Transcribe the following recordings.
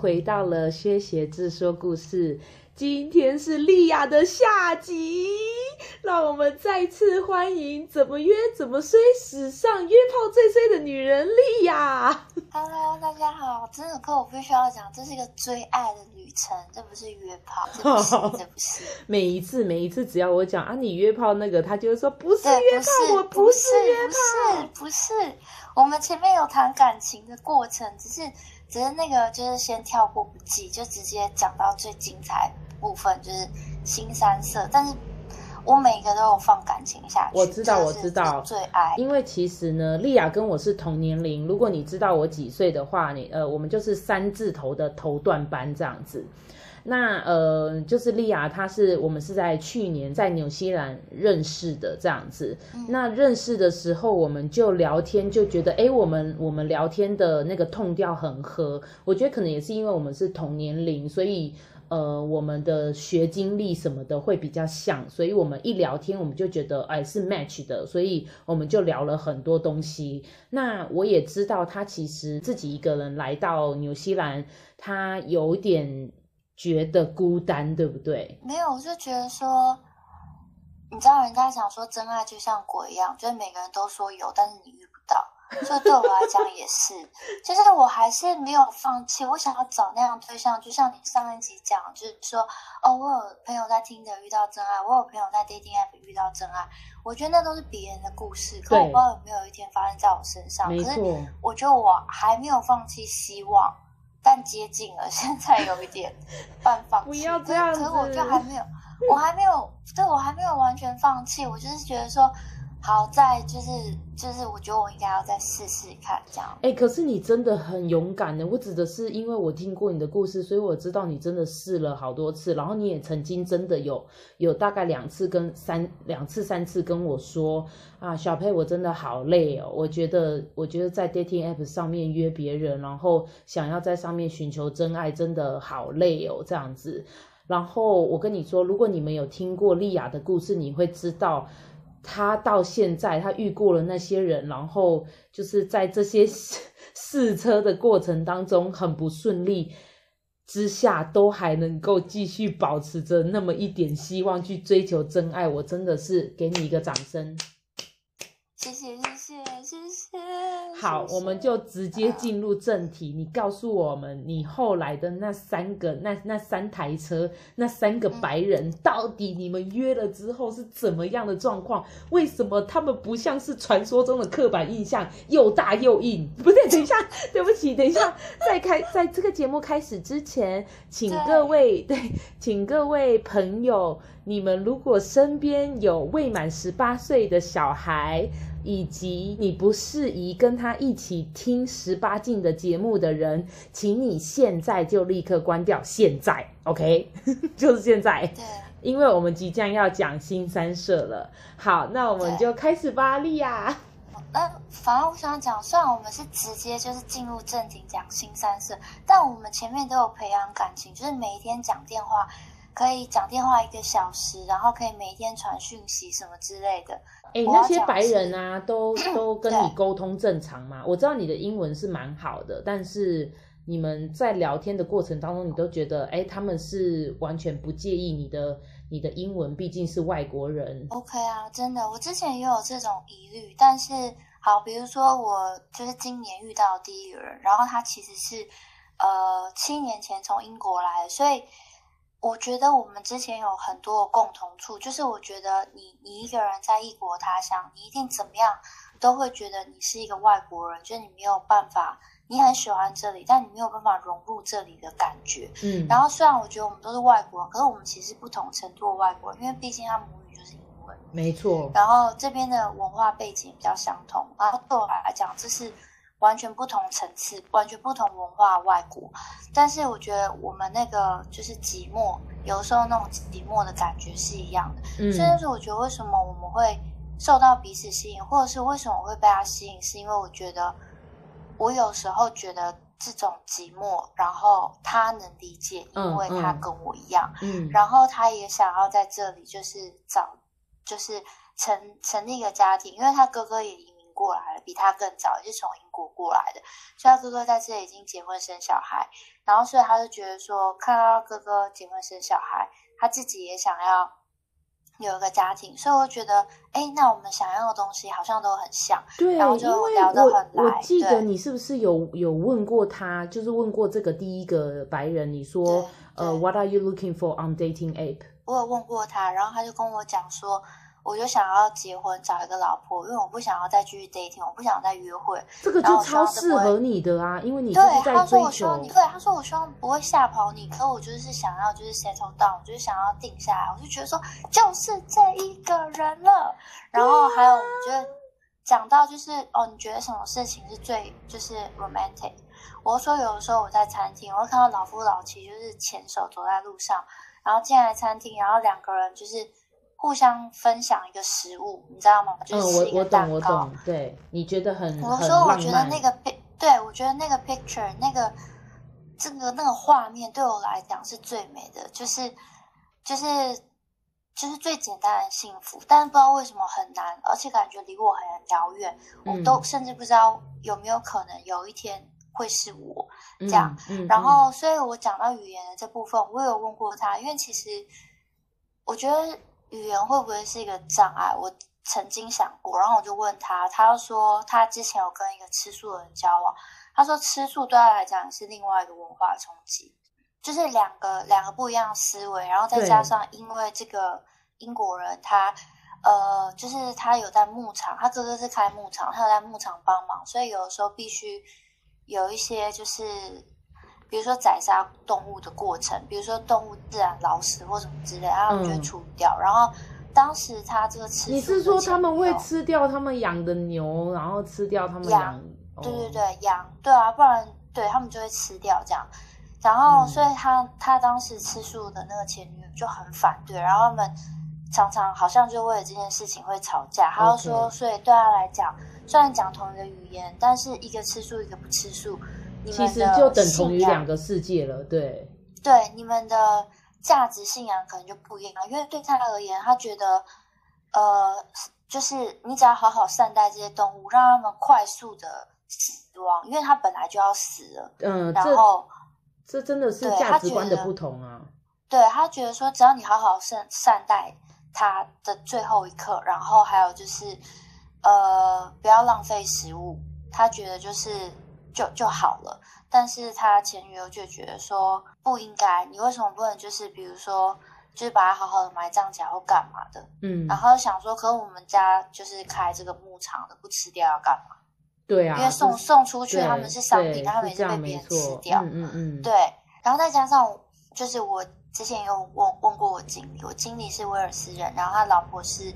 回到了薛鞋子说故事。今天是莉亚的下集，让我们再次欢迎怎么约怎么衰史上约炮最衰的女人莉亚。Hello，大家好，真的，可我必须要讲，这是一个追爱的旅程，这不是约炮，这不是，这不是。每一次，每一次，只要我讲啊，你约炮那个，他就会说不是约炮，我不是约炮，不是，不是。我们前面有谈感情的过程，只是，只是那个就是先跳过不计，就直接讲到最精彩。部分就是新三色，但是我每个都有放感情下去。我知道，我知道，最爱。因为其实呢，莉亚跟我是同年龄。如果你知道我几岁的话，你呃，我们就是三字头的头段班这样子。那呃，就是莉亚，她是我们是在去年在纽西兰认识的这样子。嗯。那认识的时候，我们就聊天，就觉得哎，我们我们聊天的那个 tone 调很合。我觉得可能也是因为我们是同年龄，所以。呃，我们的学经历什么的会比较像，所以我们一聊天，我们就觉得哎是 match 的，所以我们就聊了很多东西。那我也知道他其实自己一个人来到纽西兰，他有点觉得孤单，对不对？没有，我就觉得说，你知道人家想说真爱就像鬼一样，就是每个人都说有，但是你遇不到。所以对我来讲也是，就是我还是没有放弃，我想要找那样对象，就像你上一集讲，就是说，哦，我有朋友在 Tinder 遇到真爱，我有朋友在 dating app 遇到真爱，我觉得那都是别人的故事，可我不知道有没有一天发生在我身上。可是我觉得我还没有放弃希望，但接近了，现在有一点半放弃。不要这样子。可是我就还没有，我还没有，对，我还没有完全放弃，我就是觉得说。好在就是就是，我觉得我应该要再试试看这样。哎、可是你真的很勇敢的。我指的是，因为我听过你的故事，所以我知道你真的试了好多次。然后你也曾经真的有有大概两次跟三两次三次跟我说啊，小佩，我真的好累哦。我觉得我觉得在 dating app 上面约别人，然后想要在上面寻求真爱，真的好累哦，这样子。然后我跟你说，如果你们有听过莉亚的故事，你会知道。他到现在，他遇过了那些人，然后就是在这些 试车的过程当中很不顺利之下，都还能够继续保持着那么一点希望去追求真爱。我真的是给你一个掌声。谢谢谢谢谢谢。好，我们就直接进入正题。你告诉我们，你后来的那三个、那那三台车、那三个白人，到底你们约了之后是怎么样的状况？为什么他们不像是传说中的刻板印象，又大又硬？不对，等一下，对不起，等一下，在开在这个节目开始之前，请各位对，对，请各位朋友，你们如果身边有未满十八岁的小孩。以及你不适宜跟他一起听十八禁的节目的人，请你现在就立刻关掉。现在，OK，就是现在。对，因为我们即将要讲新三社了。好，那我们就开始吧，莉亚。那反正我想讲，虽然我们是直接就是进入正题讲新三社，但我们前面都有培养感情，就是每一天讲电话。可以讲电话一个小时，然后可以每天传讯息什么之类的。哎、欸，那些白人啊，都 都跟你沟通正常吗？我知道你的英文是蛮好的，但是你们在聊天的过程当中，你都觉得，哎、欸，他们是完全不介意你的你的英文，毕竟是外国人。OK 啊，真的，我之前也有这种疑虑，但是好，比如说我就是今年遇到第一个人，然后他其实是呃七年前从英国来的，所以。我觉得我们之前有很多共同处，就是我觉得你你一个人在异国他乡，你一定怎么样都会觉得你是一个外国人，就是你没有办法，你很喜欢这里，但你没有办法融入这里的感觉。嗯，然后虽然我觉得我们都是外国人，可是我们其实不同程度的外国人，因为毕竟他母语就是英文。没错。然后这边的文化背景比较相同，然后对我来讲，这是。完全不同层次，完全不同文化，外国。但是我觉得我们那个就是寂寞，有时候那种寂寞的感觉是一样的。嗯，所以就是我觉得为什么我们会受到彼此吸引，或者是为什么我会被他吸引，是因为我觉得我有时候觉得这种寂寞，然后他能理解，因为他跟我一样。嗯，然后他也想要在这里就是找，就是成成立一个家庭，因为他哥哥也移民。过来了，比他更早，也是从英过来的，所以他哥哥在这里已经结婚生小孩，然后所以他就觉得说，看到哥哥结婚生小孩，他自己也想要。有一个家庭，所以我觉得，哎，那我们想要的东西好像都很像，对，然后就聊得很来。我我记得你是不是有有问过他，就是问过这个第一个白人，你说，呃，What are you looking for on dating app？我有问过他，然后他就跟我讲说。我就想要结婚，找一个老婆，因为我不想要再继续 dating，我不想再约会。这个就超适合你的啊，因为你对他说我希望你，对他说我希望不会吓跑你，可我就是想要就是 settle down，我就是想要定下来，我就觉得说就是这一个人了。然后还有我觉得讲到就是哦，你觉得什么事情是最就是 romantic？我说有的时候我在餐厅，我会看到老夫老妻就是牵手走在路上，然后进来餐厅，然后两个人就是。互相分享一个食物，你知道吗？就是吃一个蛋糕。嗯，我我懂，我懂。对，你觉得很我说，我觉得那个 pic，对，我觉得那个 picture，那个这个那个画面对我来讲是最美的，就是就是就是最简单的幸福。但是不知道为什么很难，而且感觉离我很遥远，嗯，我都甚至不知道有没有可能有一天会是我这样。嗯嗯嗯，然后，所以我讲到语言的这部分，我有问过他，因为其实我觉得。语言会不会是一个障碍？我曾经想过，然后我就问他，他说他之前有跟一个吃素的人交往，他说吃素对他来讲是另外一个文化冲击，就是两个两个不一样思维，然后再加上因为这个英国人他呃，就是他有在牧场，他哥哥是开牧场，他有在牧场帮忙，所以有的时候必须有一些就是。比如说宰杀动物的过程，比如说动物自然老死或什么之类，然后就会处理掉。嗯、然后当时他这个吃，你是说他们会吃掉他们养的牛，然后吃掉他们养？羊哦、对对对，羊，对啊，不然对他们就会吃掉这样。然后，所以他他当时吃素的那个前女友就很反对，然后他们常常好像就为了这件事情会吵架。他就说所以对他来讲，虽然讲同一个语言，但是一个吃素，一个不吃素。其实就等同于两个世界了，对。对，你们的价值信仰可能就不一样，因为对他而言，他觉得，呃，就是你只要好好善待这些动物，让他们快速的死亡，因为他本来就要死了。嗯，然后这，这真的是价值观的不同啊。对，他觉得说，只要你好好善善待他的最后一刻，然后还有就是，呃，不要浪费食物，他觉得就是。就就好了，但是他前女友就觉得说不应该，你为什么不能就是比如说，就是把它好好的埋葬起来或干嘛的？嗯，然后想说，可是我们家就是开这个牧场的，不吃掉要干嘛？对啊，因为送送出去他们是商品，他们也是被别人吃掉。嗯嗯嗯，对。然后再加上就是我之前有问问过我经理，我经理是威尔斯人，然后他老婆是。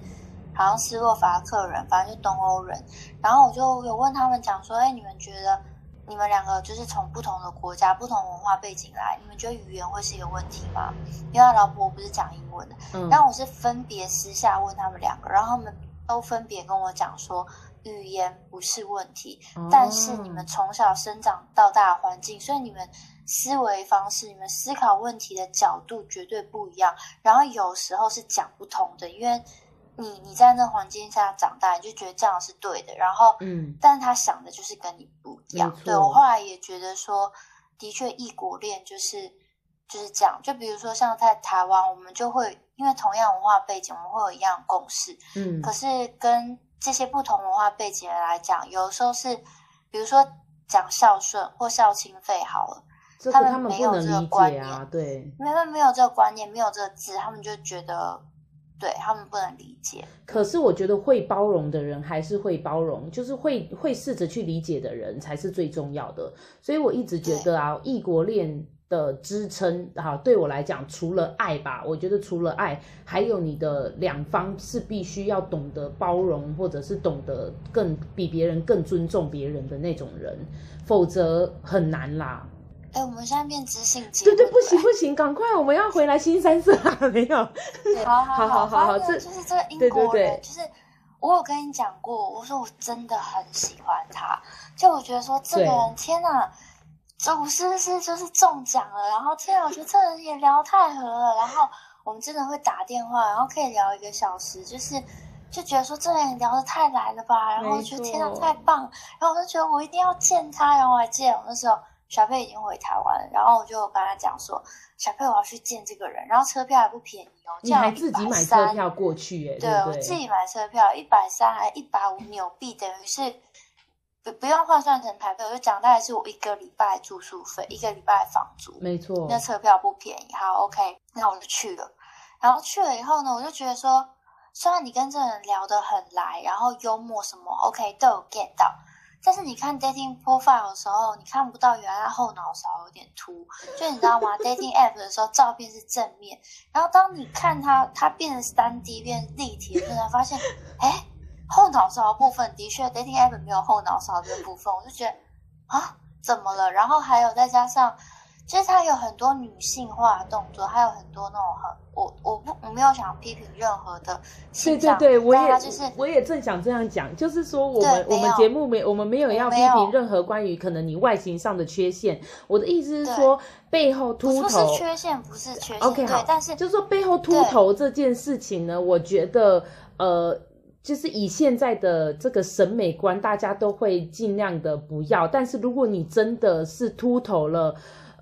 好像斯洛伐克人，反正就东欧人。然后我就有问他们讲说：“哎，你们觉得？”你们两个就是从不同的国家、不同文化背景来，你们觉得语言会是一个问题吗？因为他老婆不是讲英文的，嗯，但我是分别私下问他们两个，然后他们都分别跟我讲说，语言不是问题，嗯，但是你们从小生长到大的环境，所以你们思维方式、你们思考问题的角度绝对不一样，然后有时候是讲不通的，因为。你你在那环境下长大，你就觉得这样是对的，然后，嗯，但是他想的就是跟你不一样。对，我后来也觉得说，的确异国恋就是就是这样。就比如说像在台湾，我们就会因为同样文化背景，我们会有一样的共识，嗯，可是跟这些不同文化背景的人来讲，有的时候是，比如说讲孝顺或孝亲费好了，他们没有这个观念，啊、对，没有没有这个观念，没有这个字，他们就觉得。对，他们不能理解，可是我觉得会包容的人还是会包容，就是会会试着去理解的人才是最重要的。所以我一直觉得啊，异国恋的支撑啊，对我来讲，除了爱吧，我觉得除了爱，还有你的两方是必须要懂得包容，或者是懂得更比别人更尊重别人的那种人，否则很难啦。哎，我们现在变知性节目，对对，不行不行，赶快，我们要回来新三色啊！没有，好 好好好好，这就是这个英国人，就是我有跟你讲过，我说我真的很喜欢他，就我觉得说这个人，天哪，这我是不是就是中奖了？然后天哪，我觉得这人也聊太合了，然后我们真的会打电话，然后可以聊一个小时，就是。就觉得说这人聊的太来了吧，然后我觉得天哪，太棒，然后我就觉得我一定要见他，然后我还记得我那时候小佩已经回台湾，然后我就跟他讲说，小佩我要去见这个人，然后车票还不便宜哦，你还自己买车票过去耶？对，对对我自己买车票一百三还一百五纽币，等于是不不用换算成台币，我就讲大概是我一个礼拜住宿费，一个礼拜房租，没错，那车票不便宜。好，OK，那我就去了，然后去了以后呢，我就觉得说。虽然你跟这人聊得很来，然后幽默什么，OK 都有 get 到，但是你看 dating profile 的时候，你看不到原来后脑勺有点秃，就你知道吗？dating app 的时候照片是正面，然后当你看它，它变成三 D 变立体的时候，才发现，哎，后脑勺的部分的确 dating app 没有后脑勺这部分，我就觉得啊，怎么了？然后还有再加上。其实他有很多女性化的动作，还有很多那种很我我不我没有想批评任何的。对对对，我也就是我也正想这样讲，就是说我们我们节目没我们没有要批评任何关于可能你外形上的缺陷。我的意思是说背后秃头不是缺陷，不是缺陷。OK 好，但是就是说背后秃头这件事情呢，我觉得呃，就是以现在的这个审美观，大家都会尽量的不要。但是如果你真的是秃头了。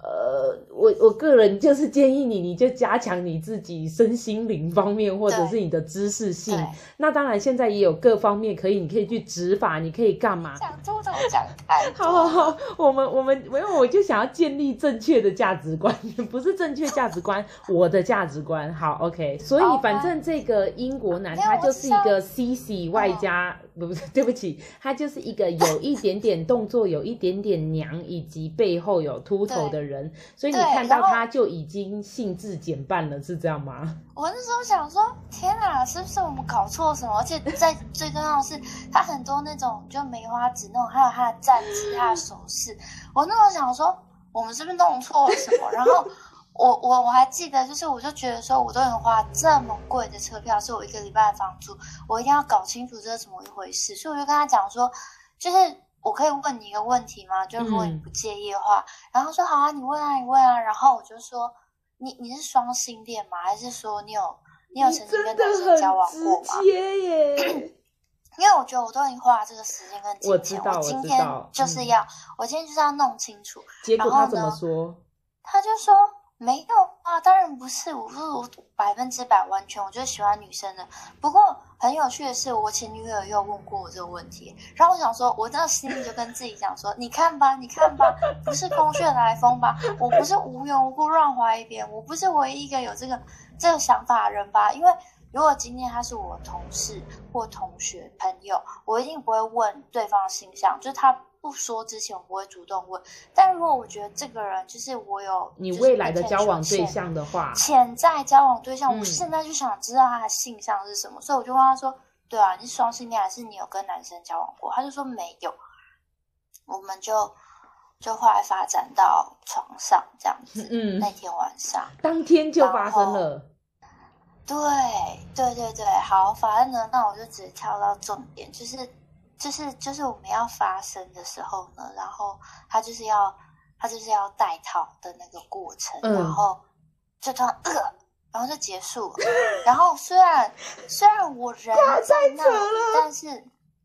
uh, 呃，我我个人就是建议你，你就加强你自己身心灵方面，或者是你的知识性。那当然，现在也有各方面可以，你可以去执法，你可以干嘛？讲秃头讲太 多。好好好，我们我们因为我就想要建立正确的价值观，不是正确价值观，我的价值观。好，OK。所以反正这个英国男他就是一个 CC 外加，不不，对不起，他就是一个有一点点动作，有一点点娘，以及背后有秃头的人。人，所以你看到他就已经兴致减半了，是这样吗？我那时候想说，天哪，是不是我们搞错什么？而且在 最重要的是，他很多那种就梅花指那种，还有他的站姿、他的手势。我那时候想说，我们是不是弄错了什么？然后我我我还记得，就是我就觉得说，我都能花这么贵的车票，是我一个礼拜的房租，我一定要搞清楚这是怎么一回事。所以我就跟他讲说，就是。我可以问你一个问题吗？就如果你不介意的话，嗯、然后说好啊，你问啊，你问啊，然后我就说，你你是双性恋吗？还是说你有你有曾经跟男生交往过吗？因为我觉得我都已经花了这个时间跟金钱，我，我今天就是要，我，嗯、我今天就是要弄清楚。结果他怎么说？他就说。没有啊，当然不是，我说我百分之百完全，我就喜欢女生的。不过很有趣的是，我前女友又问过我这个问题，然后我想说，我那心里就跟自己讲说，你看吧，你看吧，不是空穴来风吧？我不是无缘无故乱怀一遍，我不是唯一一个有这个这个想法的人吧？因为如果今天他是我同事或同学朋友，我一定不会问对方的性向，就是他。不说之前我不会主动问，但如果我觉得这个人就是我有你未来的交往对象的话，潜在交往对象，我现在就想知道他的性向是什么，嗯、所以我就问他说：“对啊，你是双性恋还是你有跟男生交往过？”他就说没有，我们就就后来发展到床上这样子。嗯，那天晚上当天就发生了。对对对对，好，反正呢，那我就直接跳到重点，就是。就是就是我们要发生的时候呢，然后他就是要他就是要带套的那个过程，嗯、然后就突然呃，然后就结束了。然后虽然虽然我人在那里，但是。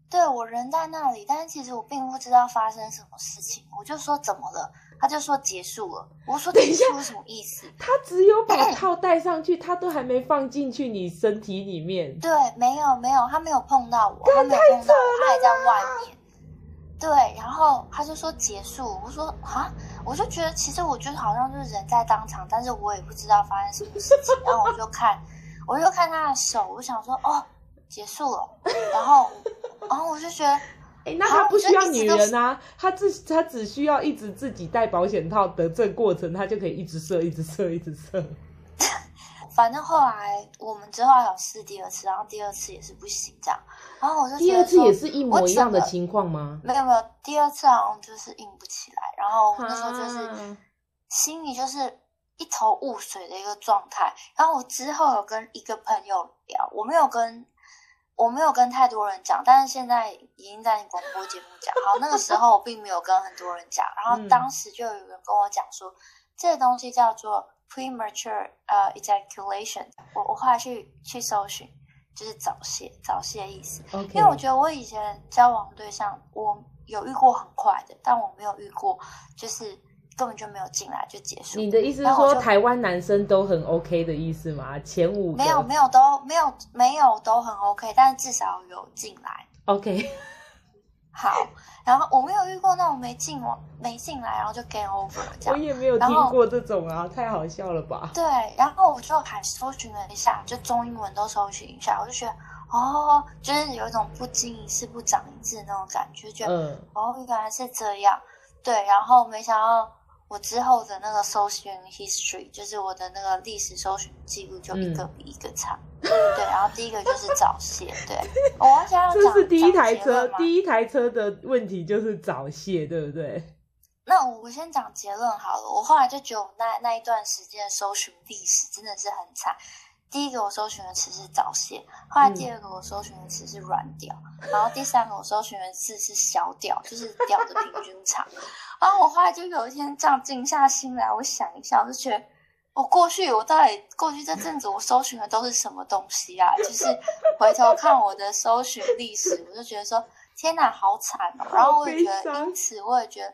对，我人在那里，但是其实我并不知道发生什么事情。我就说怎么了，他就说结束了。我说等一下什么意思？他只有把套戴上去，他都还没放进去你身体里面。对，没有没有，他没有碰到我，他没有碰到我，他还在外面。对，然后他就说结束。我说啊，我就觉得其实我觉得好像就是人在当场，但是我也不知道发生什么事情。然后我就看，我就看他的手，我想说哦，结束了。然后。然后我就觉得，那他不需要女人啊，他只他只需要一直自己戴保险套的这过程，他就可以一直射，一直射，一直射。反正后来我们之后还有试第二次，然后第二次也是不行这样。然后我就第二次也是一模一样的情况吗？没有没有，第二次好像就是硬不起来。然后我那时候就是心里就是一头雾水的一个状态。然后我之后有跟一个朋友聊，我没有跟。我没有跟太多人讲，但是现在已经在你广播节目讲。好，那个时候我并没有跟很多人讲，然后当时就有人跟我讲说，嗯、这个东西叫做 premature 呃、uh, ejaculation。我我后来去去搜寻，就是早泄，早泄意思。Okay. 因为我觉得我以前交往对象，我有遇过很快的，但我没有遇过就是根本就没有进来就结束。你的意思是说台湾男生都很 OK 的意思吗？前五个没有没有都没有没有都很 OK，但是至少有进来。OK。好，然后我没有遇过那种没进我没进来，然后就 game over 这样。我也没有听过这种啊，太好笑了吧？对，然后我就还搜寻了一下，就中英文都搜寻一下，我就觉得哦，就是有一种不经一事不长一智那种感觉，就觉得嗯，哦，原来是这样。对，然后没想到。我之后的那个搜寻 history，就是我的那个历史搜寻记录，就一个比一个差。嗯、对，然后第一个就是早泄。对，我忘记要讲，这是第一台车，第一台车的问题就是早泄，对不对？那我先讲结论好了。我后来就觉得我那那一段时间搜寻历史真的是很惨。第一个我搜寻的词是早泄，后来第二个我搜寻的词是软屌，嗯、然后第三个我搜寻的词是小屌，就是屌的平均长。然后我后来就有一天这样静下心来，我想一下，我就觉得我过去我到底过去这阵子我搜寻的都是什么东西啊？就是回头看我的搜寻历史，我就觉得说天哪，好惨哦！然后我也觉得，因此我也觉得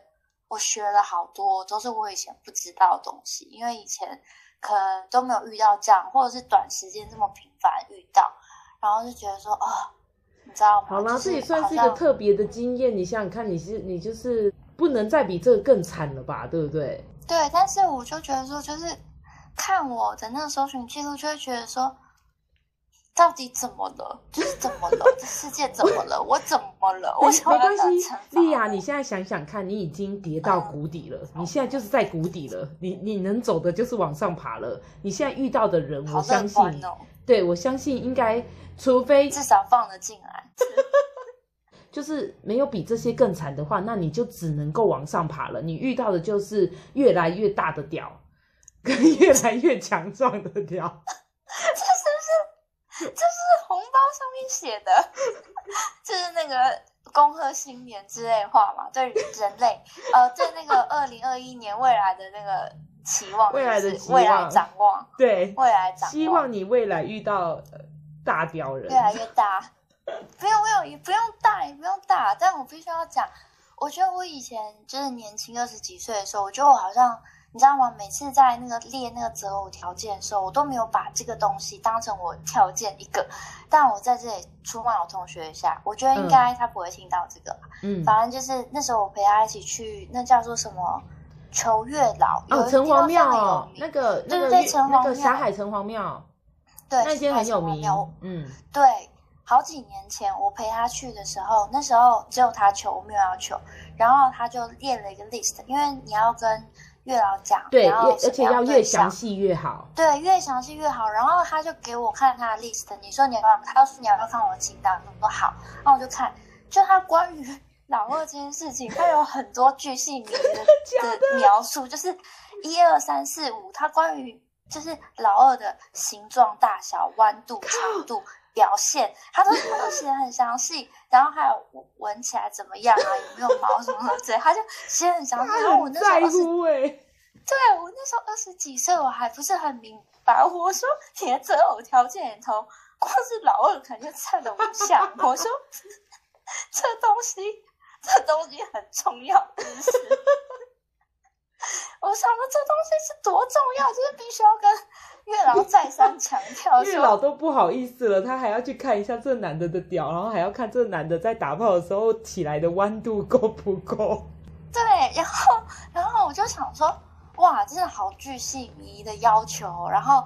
我学了好多，都是我以前不知道的东西，因为以前。可能都没有遇到这样，或者是短时间这么频繁遇到，然后就觉得说啊、哦，你知道吗？好啦，这也算是一个特别的经验。你想想看，你是你就是不能再比这个更惨了吧？对不对？对，但是我就觉得说，就是看我的那个搜寻记录，就会觉得说。到底怎么了？就是怎么了？这世界怎么了？我怎么了？我没关系，莉亚，你现在想想看，你已经跌到谷底了，嗯、你现在就是在谷底了。你你能走的就是往上爬了。你现在遇到的人，我相信，哦、对我相信应该，除非至少放得进来，就是没有比这些更惨的话，那你就只能够往上爬了。你遇到的就是越来越大的屌，跟越来越强壮的屌。这是红包上面写的，就是那个恭贺新年之类话嘛，对人类，呃，对那个二零二一年未来的那个期望，未来的期望，未来展望，对，未来展望，希望你未来遇到大屌人，越来越大，不用不用也不用大也不用大，但我必须要讲，我觉得我以前就是年轻二十几岁的时候，我觉得我好像。你知道吗？每次在那个列那个择偶条件的时候，我都没有把这个东西当成我条件一个。但我在这里出卖我同学一下，我觉得应该他不会听到这个。嗯，反正就是那时候我陪他一起去，那叫做什么求月老哦，城隍庙哦，那个对对对，城隍庙，霞海城隍庙，对，那间很有名。嗯，对，好几年前我陪他去的时候，那时候只有他求，我没有要求，然后他就列了一个 list，因为你要跟。月老讲，对，而且要越详细越好。对，越详细越好。然后他就给我看他的 list，你说你要，他要说你要不要看我的清单，我说好。那我就看，就他关于老二这件事情，他有很多巨细靡遗的的描述，就是一二三四五，他关于就是老二的形状、大小、弯度、长度。表现，他都他都写的很详细，然后还有闻起来怎么样啊，有没有毛什么的，对，他就写很详细。然后我那时候二十，对，我那时候二十几岁，我还不是很明白。我说你的择偶条件里头，光是老二肯定占了五项。我说这东西，这东西很重要，是不是？我想说这东西是多重要，就是必须要跟月老再三强调。月老都不好意思了，他还要去看一下这男的的屌，然后还要看这男的在打炮的时候起来的弯度够不够。对，然后然后我就想说，哇，真的好巨细靡遗的要求。然后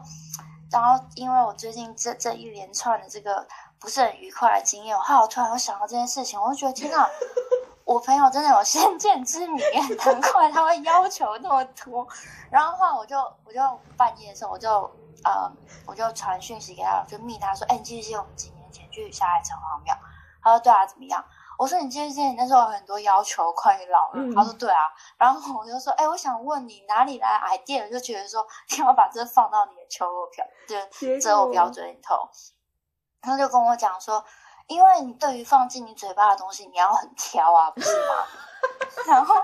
然后因为我最近这这一连串的这个不是很愉快的经验，我后来我突然又想到这件事情，我就觉得天哪！我朋友真的有先见之明，难怪他会要求那么多。然后后来我就我就半夜的时候，我就呃我就传讯息给他，我就密他说：“哎，你记不记得我们几年前去霞海城隍庙？”他说：“对啊，怎么样？”我说：“你记不记得你那时候有很多要求关于老了？”嗯、他说：“对啊。”然后我就说：“哎，我想问你哪里来 idea？就觉得说 你要把这放到你的求偶标，就择偶标准里头。”他就跟我讲说。因为你对于放进你嘴巴的东西，你要很挑啊，不是吗？然后，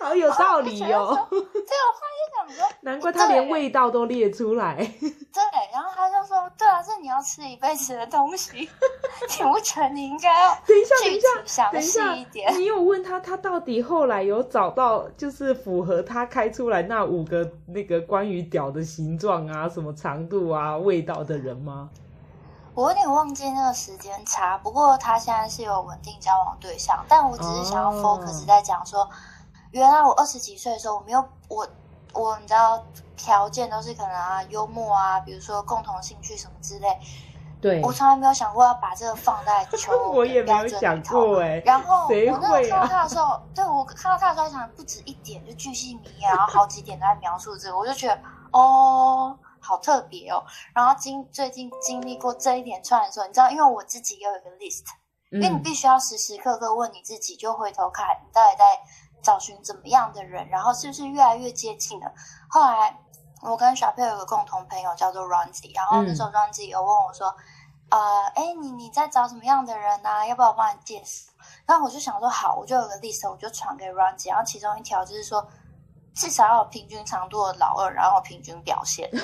好有道理哦。对，我后来就想说，难怪他连味道都列出来。对，然后他就说：“对啊，这你要。”要吃一辈子的东西，你不觉得你应该要等一下，等一下，详细一点？你有问他，他到底后来有找到就是符合他开出来那五个那个关于屌的形状啊、什么长度啊、味道的人吗？我有点忘记那个时间差，不过他现在是有稳定交往对象，但我只是想要 focus 在讲说，哦、原来我二十几岁的时候，我没有我我你知道条件都是可能啊幽默啊，比如说共同兴趣什么之类，对，我从来没有想过要把这个放在 求。我也没有想过哎，然后、啊、我那时候看到他的时候，对我看到他的时候想不止一点，就巨细靡遗，然后好几点都在描述这个，我就觉得哦。好特别哦，然后经最近经历过这一连串的时候，你知道，因为我自己也有一个 list，因为你必须要时时刻刻问你自己，就回头看你到底在找寻怎么样的人，然后是不是越来越接近了。后来我跟小佩有个共同朋友叫做 Ronzi，然后那时候 Ronzi 有问我说，嗯、呃，哎，你你在找什么样的人啊？要不要我帮你介绍？然后我就想说好，我就有个 list，我就传给 Ronzy，然后其中一条就是说。至少要有平均长度的老二，然后平均表现。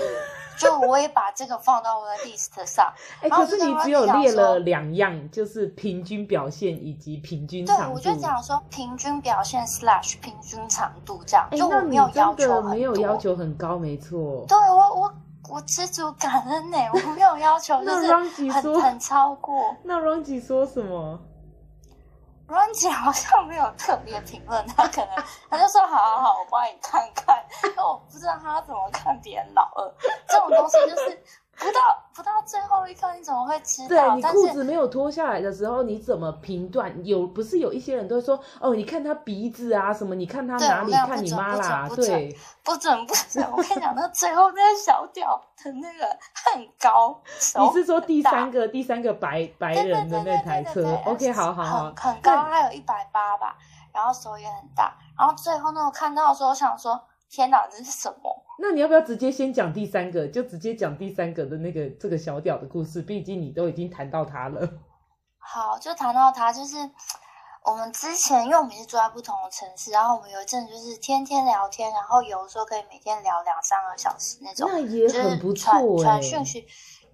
就我也把这个放到我的 list 上。哎、欸，可是你只有列了两样，就是平均表现以及平均长度。对，我就讲说平均表现 slash 平均长度这样。就我没有要求很，没有要求很高，没错。对我，我我知足感恩呢，我没有要求，就是很很超过。那 Rongy 说什么阮姐好像没有特别评论，她可能她就说好好好，我帮你看看，因为我不知道她怎么看别人老二这种东西，就是。不到不到最后一刻，你怎么会知道？对，你裤子没有脱下来的时候，你怎么评断？有不是有一些人都会说哦，你看他鼻子啊什么？你看他哪里？看你妈啦？对，不准不准！我跟你讲，那最后那个小屌的那个很高。你是说第三个第三个白白人的那台车？OK，好好好，很高，他有一百八吧，然后手也很大，然后最后呢我看到的时候，我想说。天哪，这是什么？那你要不要直接先讲第三个？就直接讲第三个的那个这个小屌的故事。毕竟你都已经谈到他了。好，就谈到他，就是我们之前，因为我们是住在不同的城市，然后我们有一阵就是天天聊天，然后有的时候可以每天聊两三个小时那种，那也很不错欸。传传讯息，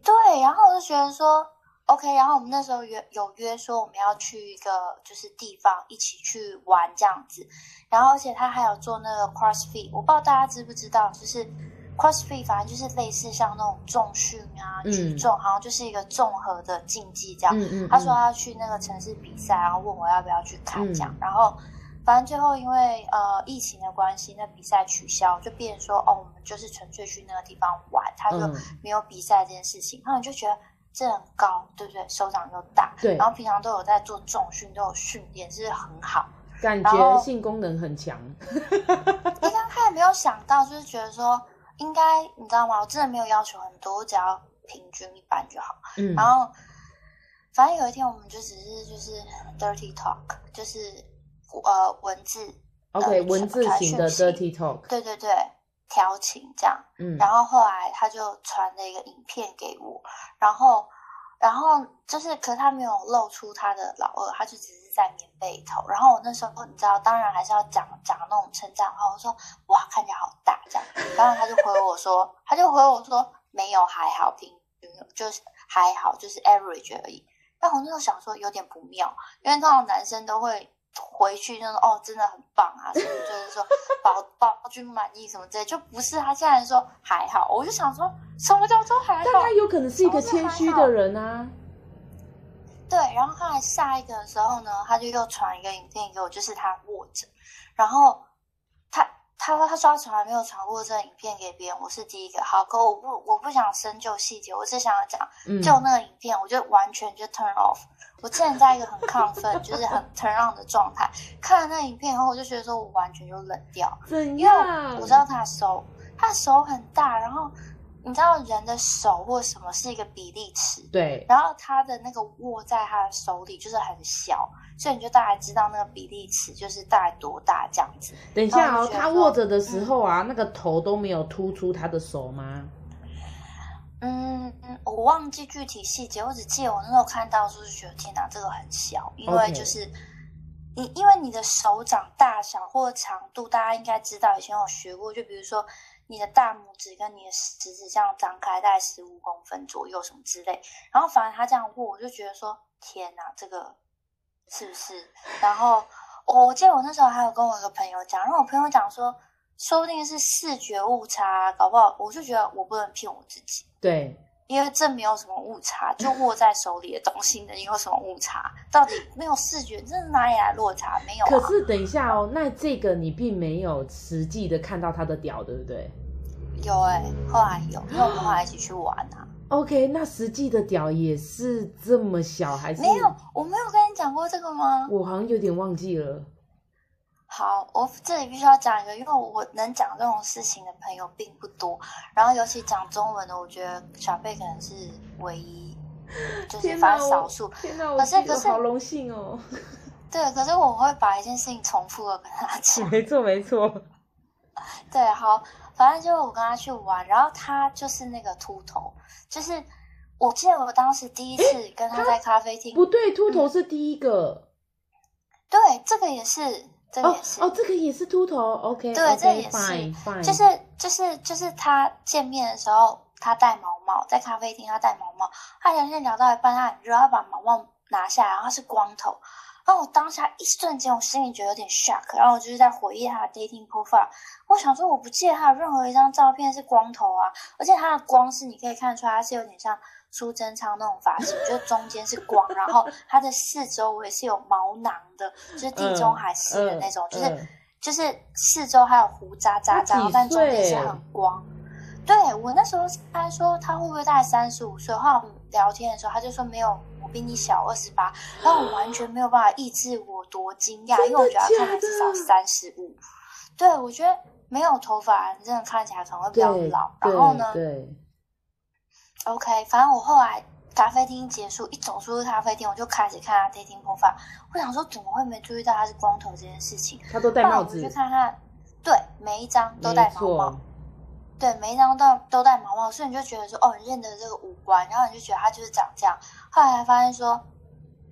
对，然后我就觉得说。OK，然后我们那时候约有约说我们要去一个就是地方一起去玩这样子，然后而且他还有做那个 CrossFit，我不知道大家知不知道，就是 CrossFit 反正就是类似像那种重训啊、举重，好像就是一个综合的竞技这样。嗯嗯。他说他要去那个城市比赛，然后问我要不要去看这样，然后反正最后因为呃疫情的关系，那比赛取消，就变成说哦，我们就是纯粹去那个地方玩，他就没有比赛这件事情，然后你就觉得。这很高，对不对？手掌又大，对。然后平常都有在做重训，都有训练，是很好。感觉性功能很强。一刚开始没有想到，就是觉得说，应该你知道吗？我真的没有要求很多，我只要平均一般就好。嗯。然后，反正有一天我们就只是就是 dirty talk，就是呃文字，OK，文字型的 dirty talk。对对对。调情这样，嗯，然后后来他就传了一个影片给我，然后，然后就是，可是他没有露出他的老二，他就只是在棉被头。然后我那时候你知道，当然还是要讲讲那种称赞话，我说哇，看起来好大这样。然后他就回我说，他就回我说没有，还好，平均就是还好，就是 average 而已。但我那时候想说有点不妙，因为通常男生都会。回去就说哦，真的很棒啊，什么？就是说宝宝君满意什么之类，就不是他现在说还好，我就想说什么叫做还好？但他有可能是一个谦虚的人啊。对，然后后来下一个的时候呢，他就又传一个影片给我，就是他握着，然后。他说：“他说他从来没有传过这个影片给别人，我是第一个。好，可我不我不想深究细节，我只想要讲，就那个影片，我就完全就 turn off。我之前在一个很亢奋，就是很 turn on 的状态，看了那影片以后，我就觉得说我完全就冷掉，怎样？因为我知道他的手，他的手很大，然后。”你知道人的手或什么是一个比例尺，对，然后他的那个握在他的手里就是很小，所以你就大概知道那个比例尺就是大概多大这样子。等一下哦，他握着的时候啊，嗯、那个头都没有突出他的手吗？嗯嗯，我忘记具体细节，我只记得我那时候看到就是觉得天哪，这个很小，因为就是。你因为你的手掌大小或者长度，大家应该知道，以前有学过。就比如说，你的大拇指跟你的食指这样张开，大概十五公分左右，什么之类。然后反而他这样握，我就觉得说，天哪，这个是不是？然后我记得我那时候还有跟我一个朋友讲，然后我朋友讲说，说不定是视觉误差，搞不好，我就觉得我不能骗我自己。对。因为这没有什么误差，就握在手里的东西能有什么误差？到底没有视觉，这是哪里来落差？没有、啊。可是等一下哦，那这个你并没有实际的看到他的屌，对不对？有哎、欸，后来有，因为我们后来一起去玩啊。OK，那实际的屌也是这么小还是？没有，我没有跟你讲过这个吗？我好像有点忘记了。好，我这里必须要讲一个，因为我能讲这种事情的朋友并不多，然后尤其讲中文的，我觉得小贝可能是唯一，就是反正少数。可是可是好荣幸哦。对，可是我会把一件事情重复的跟他讲。没错没错。对，好，反正就是我跟他去玩，然后他就是那个秃头，就是我记得我当时第一次跟他在咖啡厅，不对，秃头是第一个。嗯、对，这个也是。这个也是哦，哦，这个也是秃头，OK，对，okay, 这也是.就是就是就是他见面的时候，他戴毛毛，在咖啡厅他戴毛毛，他聊天聊到一半，他很热，他把毛毛拿下来，然后他是光头，然后我当下一瞬间，我心里觉得有点 shock，然后我就是在回忆他的 dating profile，我想说我不记得他有任何一张照片是光头啊，而且他的光是你可以看出来，他是有点像。苏贞昌那种发型，就中间是光，然后它的四周围是有毛囊的，就是地中海式的那种，就是就是四周还有胡渣渣渣，但中间是很光。对，我那时候他说他会不会大概三十五岁？后来我们聊天的时候，他就说没有，我比你小二十八。然后我完全没有办法抑制我多惊讶，因为我觉得他看起来至少三十五。对，我觉得没有头发真的看起来可能会比较老。然后呢？对。OK，反正我后来咖啡厅结束，一走出咖啡厅，我就开始看他 dating profile。我想说，怎么会没注意到他是光头这件事情？他都戴帽子。我就看他，对，每一张都戴毛帽。对，每一张都都戴毛帽，所以你就觉得说，哦，你认得这个五官，然后你就觉得他就是长这样。后来才发现说，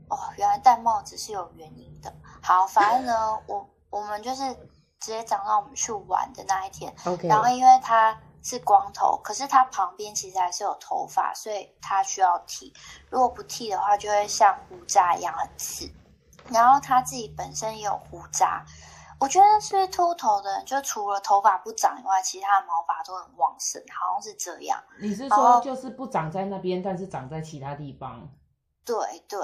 哦，原来戴帽子是有原因的。好，反正呢，我我们就是直接讲到我们去玩的那一天。OK，然后因为他。是光头，可是他旁边其实还是有头发，所以他需要剃。如果不剃的话，就会像胡渣一样很刺。然后他自己本身也有胡渣，我觉得是秃头的人，就除了头发不长以外，其他的毛发都很旺盛，好像是这样。你是说就是不长在那边，但是长在其他地方？对对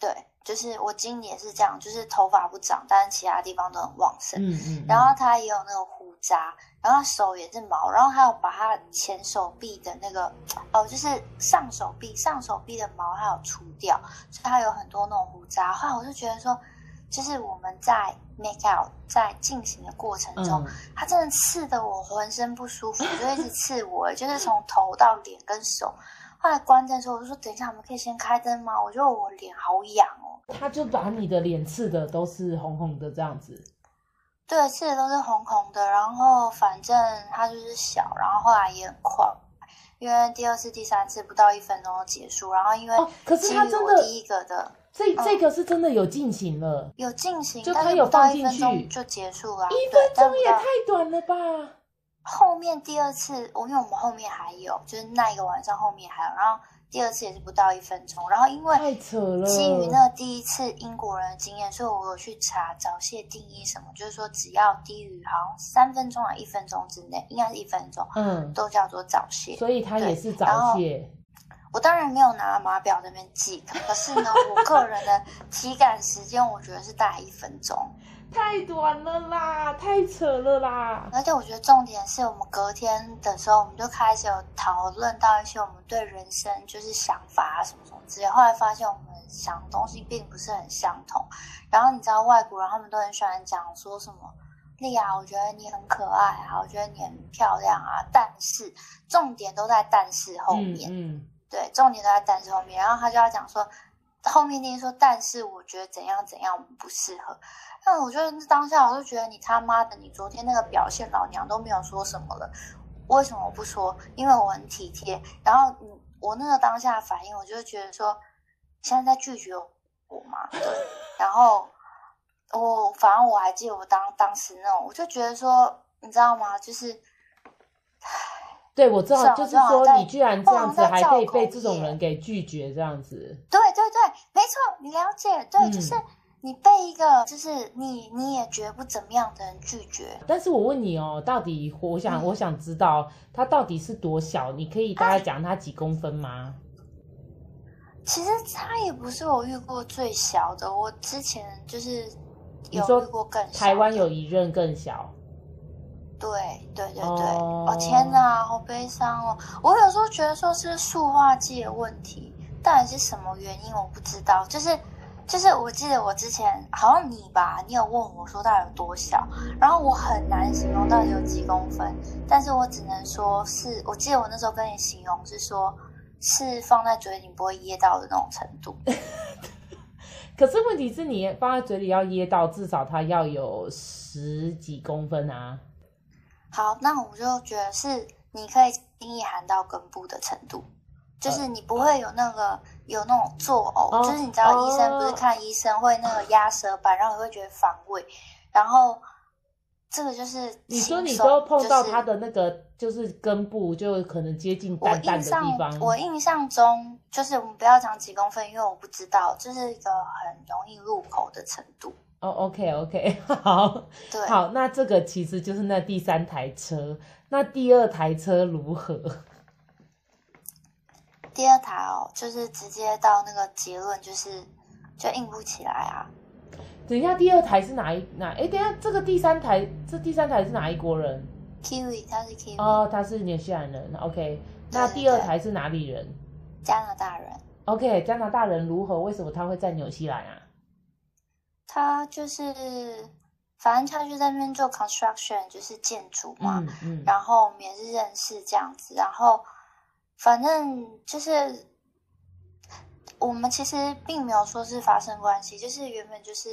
对，就是我今年也是这样，就是头发不长，但是其他地方都很旺盛。嗯嗯，嗯。然后他也有那个胡渣。然后手也是毛，然后还有把他前手臂的那个哦，就是上手臂上手臂的毛还有除掉，所以他有很多那种胡渣。后来我就觉得说，就是我们在 make out 在进行的过程中，他、嗯、真的刺的我浑身不舒服，就一直刺我，就是从头到脸跟手。后来关灯的时候，我就说等一下，我们可以先开灯吗？我觉得我脸好痒哦。他就把你的脸刺的都是红红的这样子。对，刺的都是红红的，然后反正它就是小，然后后来也很快，因为第二次、第三次不到一分钟就结束，然后因为可是它真的第一个的，这这个是真的有进行了，有进行，就他有放进去就结束了，一分钟也太短了吧？后面第二次，我因为我们后面还有，就是那一个晚上后面还有，然后。第二次也是不到一分钟，然后因为基于那第一次英国人的经验，所以我有去查早泄定义什么，就是说只要低于好像三分钟啊一分钟之内，应该是一分钟，嗯，都叫做早泄。所以它也是早泄。我当然没有拿码表在那边记，可是呢，我个人的体感时间，我觉得是大概一分钟。太短了啦，太扯了啦！而且我觉得重点是我们隔天的时候，我们就开始有讨论到一些我们对人生就是想法啊什么什么之类。后来发现我们想的东西并不是很相同。然后你知道外国人他们都很喜欢讲说什么莉亚，我觉得你很可爱啊，我觉得你很漂亮啊，但是重点都在但是后面。嗯，嗯对，重点都在但是后面。然后他就要讲说后面那说，但是我觉得怎样怎样我们不适合。但我觉得当下，我就觉得你他妈的，你昨天那个表现，老娘都没有说什么了，为什么我不说？因为我很体贴。然后，我那个当下的反应，我就觉得说，现在在拒绝我嘛？对。然后，我反正我还记得我当当时那种，我就觉得说，你知道吗？就是对，我知道，就是说你居然这样子还可以被这种人给拒绝，这样子。对对对，没错，你了解，对，嗯、就是你被一个就是你你也觉得不怎么样的人拒绝。但是我问你哦，到底我想、嗯、我想知道他到底是多小？你可以大概讲他几公分吗？其实他也不是我遇过最小的，我之前就是有遇过更小。台湾有一任更小。对对对对，哦，哦天哪，好悲伤哦！我有时候觉得说是塑化剂的问题，到底是什么原因我不知道。就是就是，我记得我之前好像你吧，你有问我说到底有多小，然后我很难形容到底有几公分，但是我只能说是，我记得我那时候跟你形容是说，是放在嘴里不会噎到的那种程度。可是问题是你放在嘴里要噎到，至少它要有十几公分啊。好，那我就觉得是你可以轻易含到根部的程度，就是你不会有那个有那种作呕，哦、就是你知道医生不是看医生会那个压舌板，然后你会觉得反胃，然后这个就是你说你都碰到他的那个就是根部，就可能接近蛋蛋的地方。我印象中就是我们不要讲几公分，因为我不知道，这、就是一个很容易入口的程度。哦、okay. 好，对，好，那这个其实就是那第三台车，那第二台车如何？第二台哦，就是直接到那个结论，就是就硬不起来啊。等一下，第二台是哪一哪？哎，等一下，这个第三台，这第三台是哪一国人？Kiwi，他是 Kiwi。哦，他是纽西兰人。OK，那第二台是哪里人？加拿大人。OK，加拿大人如何？为什么他会在纽西兰啊？他就是，反正他就在那边做 construction，就是建筑嘛。嗯嗯。然后我们也是认识这样子，然后反正就是我们其实并没有说是发生关系，就是原本就是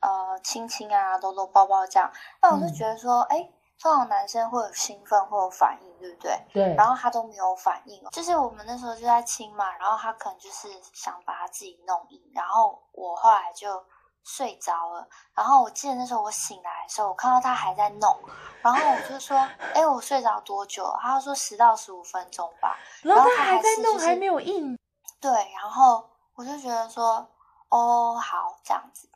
呃亲亲啊、搂搂抱抱这样。但我就觉得说，哎、嗯，通常男生会有兴奋，会有反应，对不对？对。然后他都没有反应，就是我们那时候就在亲嘛，然后他可能就是想把他自己弄硬，然后我后来就。睡着了，然后我记得那时候我醒来的时候，我看到他还在弄，然后我就说：“哎，我睡着多久？”他说：“十到十五分钟吧。”然后他还在弄，还没有硬。对，然后我就觉得说：“哦，好，这样子。”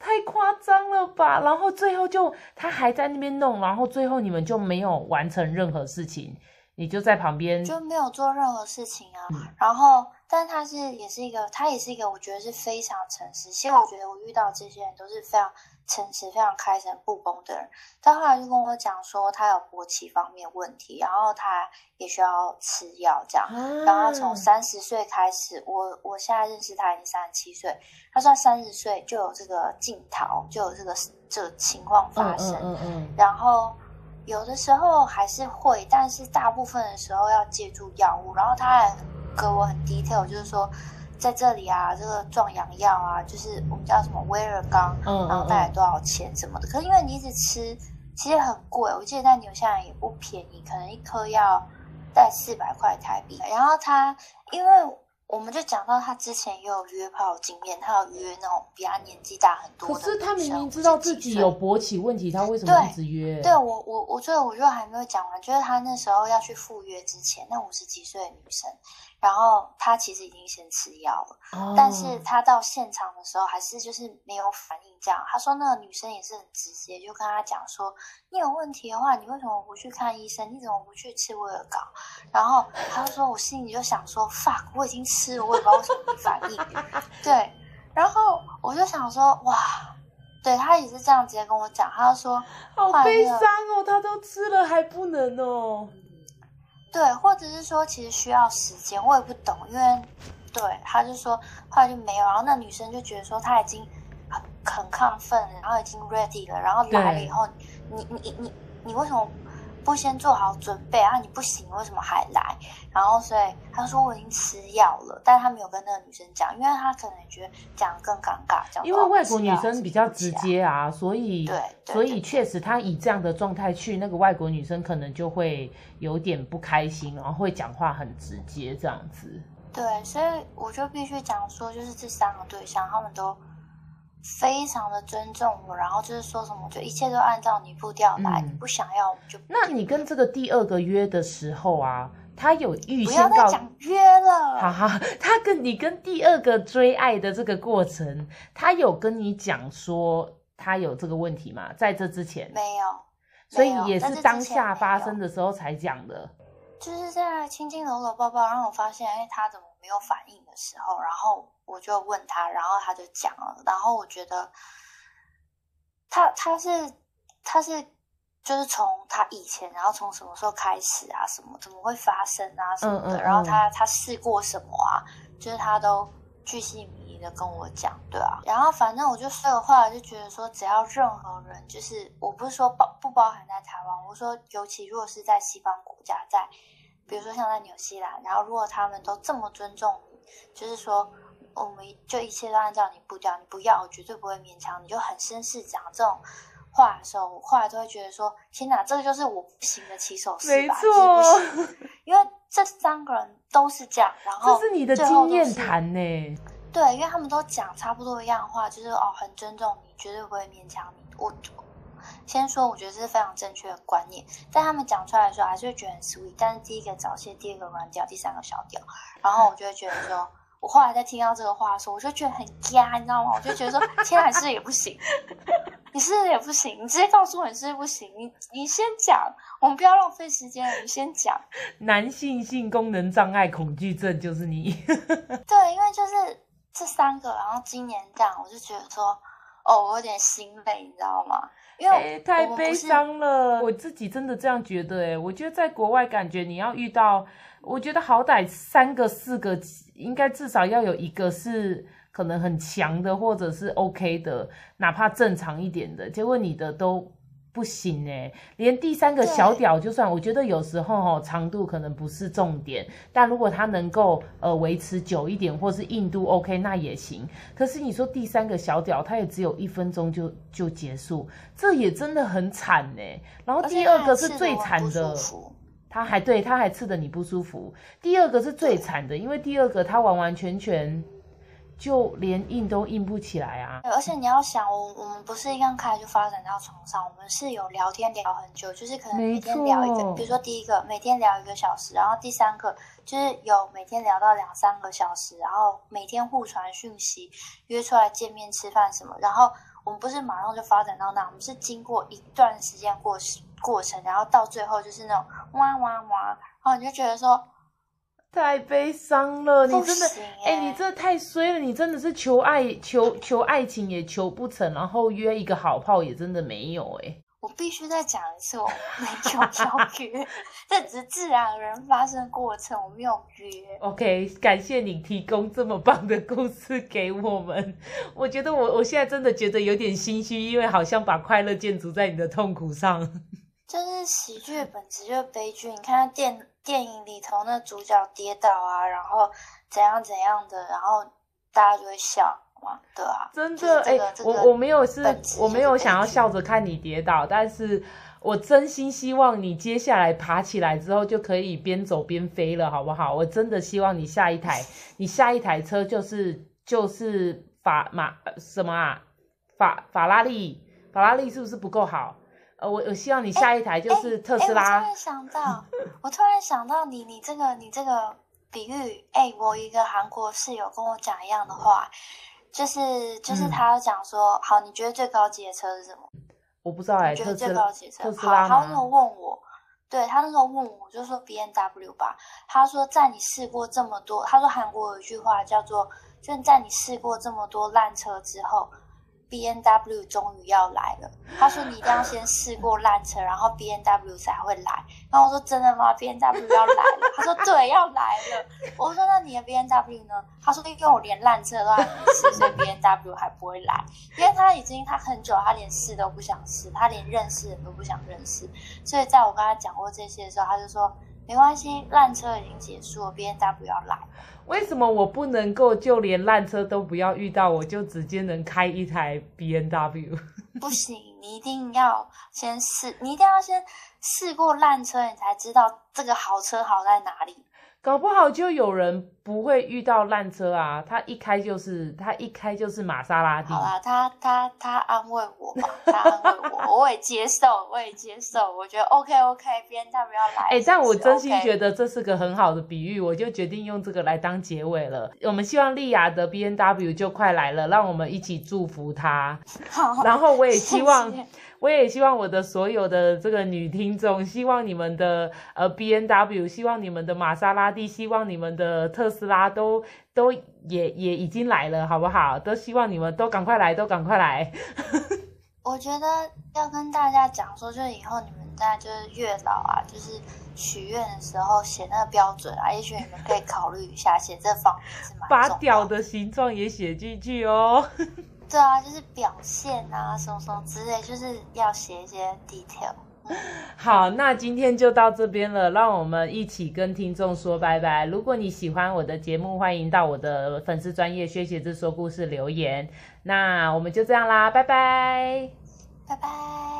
太夸张了吧？然后最后就他还在那边弄，然后最后你们就没有完成任何事情。你就在旁边，就没有做任何事情啊。嗯、然后，但他是也是一个，他也是一个，我觉得是非常诚实。其实我觉得我遇到这些人都是非常诚实、非常开诚布公的人。他后来就跟我讲说，他有勃起方面问题，然后他也需要吃药这样。啊、然后他从三十岁开始，我我现在认识他已经三十七岁，他说他三十岁就有这个镜头，就有这个这个情况发生。嗯嗯，嗯嗯。然后。有的时候还是会，但是大部分的时候要借助药物。然后他还给我很 detail，就是说在这里啊，这个壮阳药啊，就是我们叫什么威而钢，然后大概多少钱什么的。可是因为你一直吃，其实很贵。我记得在纽西兰也不便宜，可能一颗要带四百块台币。然后他因为。我们就讲到他之前也有约炮经验，他有约那种比他年纪大很多的。可是他明明知道自己有勃起问题，他为什么一直约？对，对我，我我最后我就还没有讲完，就是他那时候要去赴约之前，那五十几岁的女生。然后他其实已经先吃药了，哦、但是他到现场的时候还是就是没有反应。这样，他说那个女生也是很直接，就跟他讲说：“你有问题的话，你为什么不去看医生？你怎么不去吃威而钢？”然后他就说：“我心里就想说，fuck，我已经吃了，我也不知道为什么没反应。”对，然后我就想说：“哇，对他也是这样直接跟我讲，他就说好悲伤哦，他都吃了还不能哦。”对，或者是说其实需要时间，我也不懂，因为对他就说后来就没有，然后那女生就觉得说他已经很很亢奋，然后已经 ready 了，然后来了以后，你你你你为什么？不先做好准备啊！你不行，为什么还来？然后所以他说我已经吃药了，但是他没有跟那个女生讲，因为他可能觉得讲更尴尬。因为外国女生比较直接啊，所以对，所以确实他以这样的状态去，那个外国女生可能就会有点不开心，然后会讲话很直接这样子。对，所以我就必须讲说，就是这三个对象他们都非常的尊重我，然后就是说什么就一切都按照你步调来，嗯、你不想要就。那你跟这个第二个约的时候啊，他有预先告不要再讲约了。哈哈，他跟你跟第二个追爱的这个过程，他有跟你讲说他有这个问题吗？在这之前没有，所以也是当下发生的时候才讲的。就是在亲亲搂搂抱抱，然后我发现，哎，他怎么没有反应的时候，然后我就问他，然后他就讲了，然后我觉得他他是他是就是从他以前，然后从什么时候开始啊，什么怎么会发生啊什么的，嗯嗯嗯，然后他他试过什么啊，就是他都巨细靡遗的跟我讲，对啊，然后反正我就说的话就觉得说，只要任何人，就是我不是说包不包含在台湾，我说尤其如果是在西方国家，在。比如说像在纽西兰，然后如果他们都这么尊重你，就是说我们就一切都按照你步调，你不要，我绝对不会勉强你，就很绅士讲这种话的时候，我后来都会觉得说，天哪，这个就是我不行的起手式吧？没错，因为这三个人都是这样，然后这是你的经验谈呢？对，因为他们都讲差不多一样的话，就是哦，很尊重你，绝对不会勉强你，我。先说，我觉得这是非常正确的观念，但他们讲出来的时候，还是会觉得很 sweet。但是第一个早泄，第二个软掉，第三个小掉，然后我就会觉得说，我后来在听到这个话的时候，我就觉得很压，你知道吗？我就觉得说，天然是也不行，你是也不行，你直接告诉我你是不是不行，你你先讲，我们不要浪费时间了，你先讲。男性性功能障碍恐惧症就是你。对，因为就是这三个，然后今年这样，我就觉得说，哦，我有点心累，你知道吗？因为、欸、太悲伤了，我自己真的这样觉得哎，我觉得在国外感觉你要遇到，我觉得好歹三个四个，应该至少要有一个是可能很强的，或者是 OK 的，哪怕正常一点的，结果你的都。不行哎，连第三个小屌就算，我觉得有时候哈长度可能不是重点，但如果它能够呃维持久一点，或是硬度 OK 那也行。可是你说第三个小屌，它也只有一分钟就就结束，这也真的很惨呢。然后第二个是最惨的，他还对他还刺得你不舒服。第二个是最惨的，因为第二个他完完全全。就连硬都硬不起来啊！而且你要想，我我们不是一刚开始就发展到床上，我们是有聊天聊很久，就是可能每天聊一个，比如说第一个每天聊一个小时，然后第三个就是有每天聊到两三个小时，然后每天互传讯息，约出来见面吃饭什么，然后我们不是马上就发展到那，我们是经过一段时间过过程，然后到最后就是那种哇哇哇，然后你就觉得说。太悲伤了，你真的，哎、你这太衰了，你真的是求爱求求爱情也求不成，然后约一个好炮也真的没有、欸，哎，我必须再讲一次，我没有邀约，这只是自然而然发生的过程，我没有约。OK，感谢你提供这么棒的故事给我们，我觉得我我现在真的觉得有点心虚，因为好像把快乐建筑在你的痛苦上。就是喜剧的本质就是悲剧，你看电电影里头那主角跌倒啊，然后怎样怎样的，然后大家就会笑嘛，对啊，真的哎、欸，我我没有是，我没有想要笑着看你跌倒，但是我真心希望你接下来爬起来之后就可以边走边飞了，好不好？我真的希望你下一台，你下一台车就是就是法马什么啊，法法拉利，法拉利是不是不够好？呃，我我希望你下一台就是特斯拉。我突然想到，我突然想到你你这个你这个比喻，哎、欸，我一个韩国室友跟我讲一样的话，就是就是他讲说、嗯，好，你觉得最高级的车是什么？我不知道哎、觉得最高级的车，特斯拉。好，他那时候问我，对他那时候问我，就说 B N W 吧。他说在你试过这么多，他说韩国有一句话叫做，就是在你试过这么多烂车之后。B N W 终于要来了，他说你一定要先试过烂车，然后 B N W 才会来。然后我说真的吗？B N W 要来了？他说对，要来了。我说那你的 B N W 呢？他说因为我连烂车都还没试，所以 B N W 还不会来。因为他已经他很久，他连试都不想试，他连认识人都不想认识。所以在我跟他讲过这些的时候，他就说没关系，烂车已经结束了，B N W 要来。为什么我不能够就连烂车都不要遇到，我就直接能开一台 B N W？不行，你一定要先试，你一定要先试过烂车，你才知道这个好车好在哪里。搞不好就有人不会遇到烂车啊！他一开就是他一开就是玛莎拉蒂。好啦，他他他安慰我吧，他安慰我，我也接受，我也接受。我觉得 OK OK，B N W 要来。哎、欸，但我真心觉得这是个很好的比喻，我就决定用这个来当结尾了。我们希望利亚的 B N W 就快来了，让我们一起祝福他。好，然后我也希望。谢谢我也希望我的所有的这个女听众，希望你们的呃 B N W，希望你们的玛莎拉蒂，希望你们的特斯拉都都也也已经来了，好不好？都希望你们都赶快来，都赶快来。我觉得要跟大家讲说，就是以后你们在就是月老啊，就是许愿的时候写那个标准啊，也许你们可以考虑一下，写这方面是蛮把屌的形状也写进去哦。对啊，就是表现啊，什么什么之类，就是要写一些 detail。好，那今天就到这边了，让我们一起跟听众说拜拜。如果你喜欢我的节目，欢迎到我的粉丝专业薛鞋子说故事留言。那我们就这样啦，拜拜，拜拜。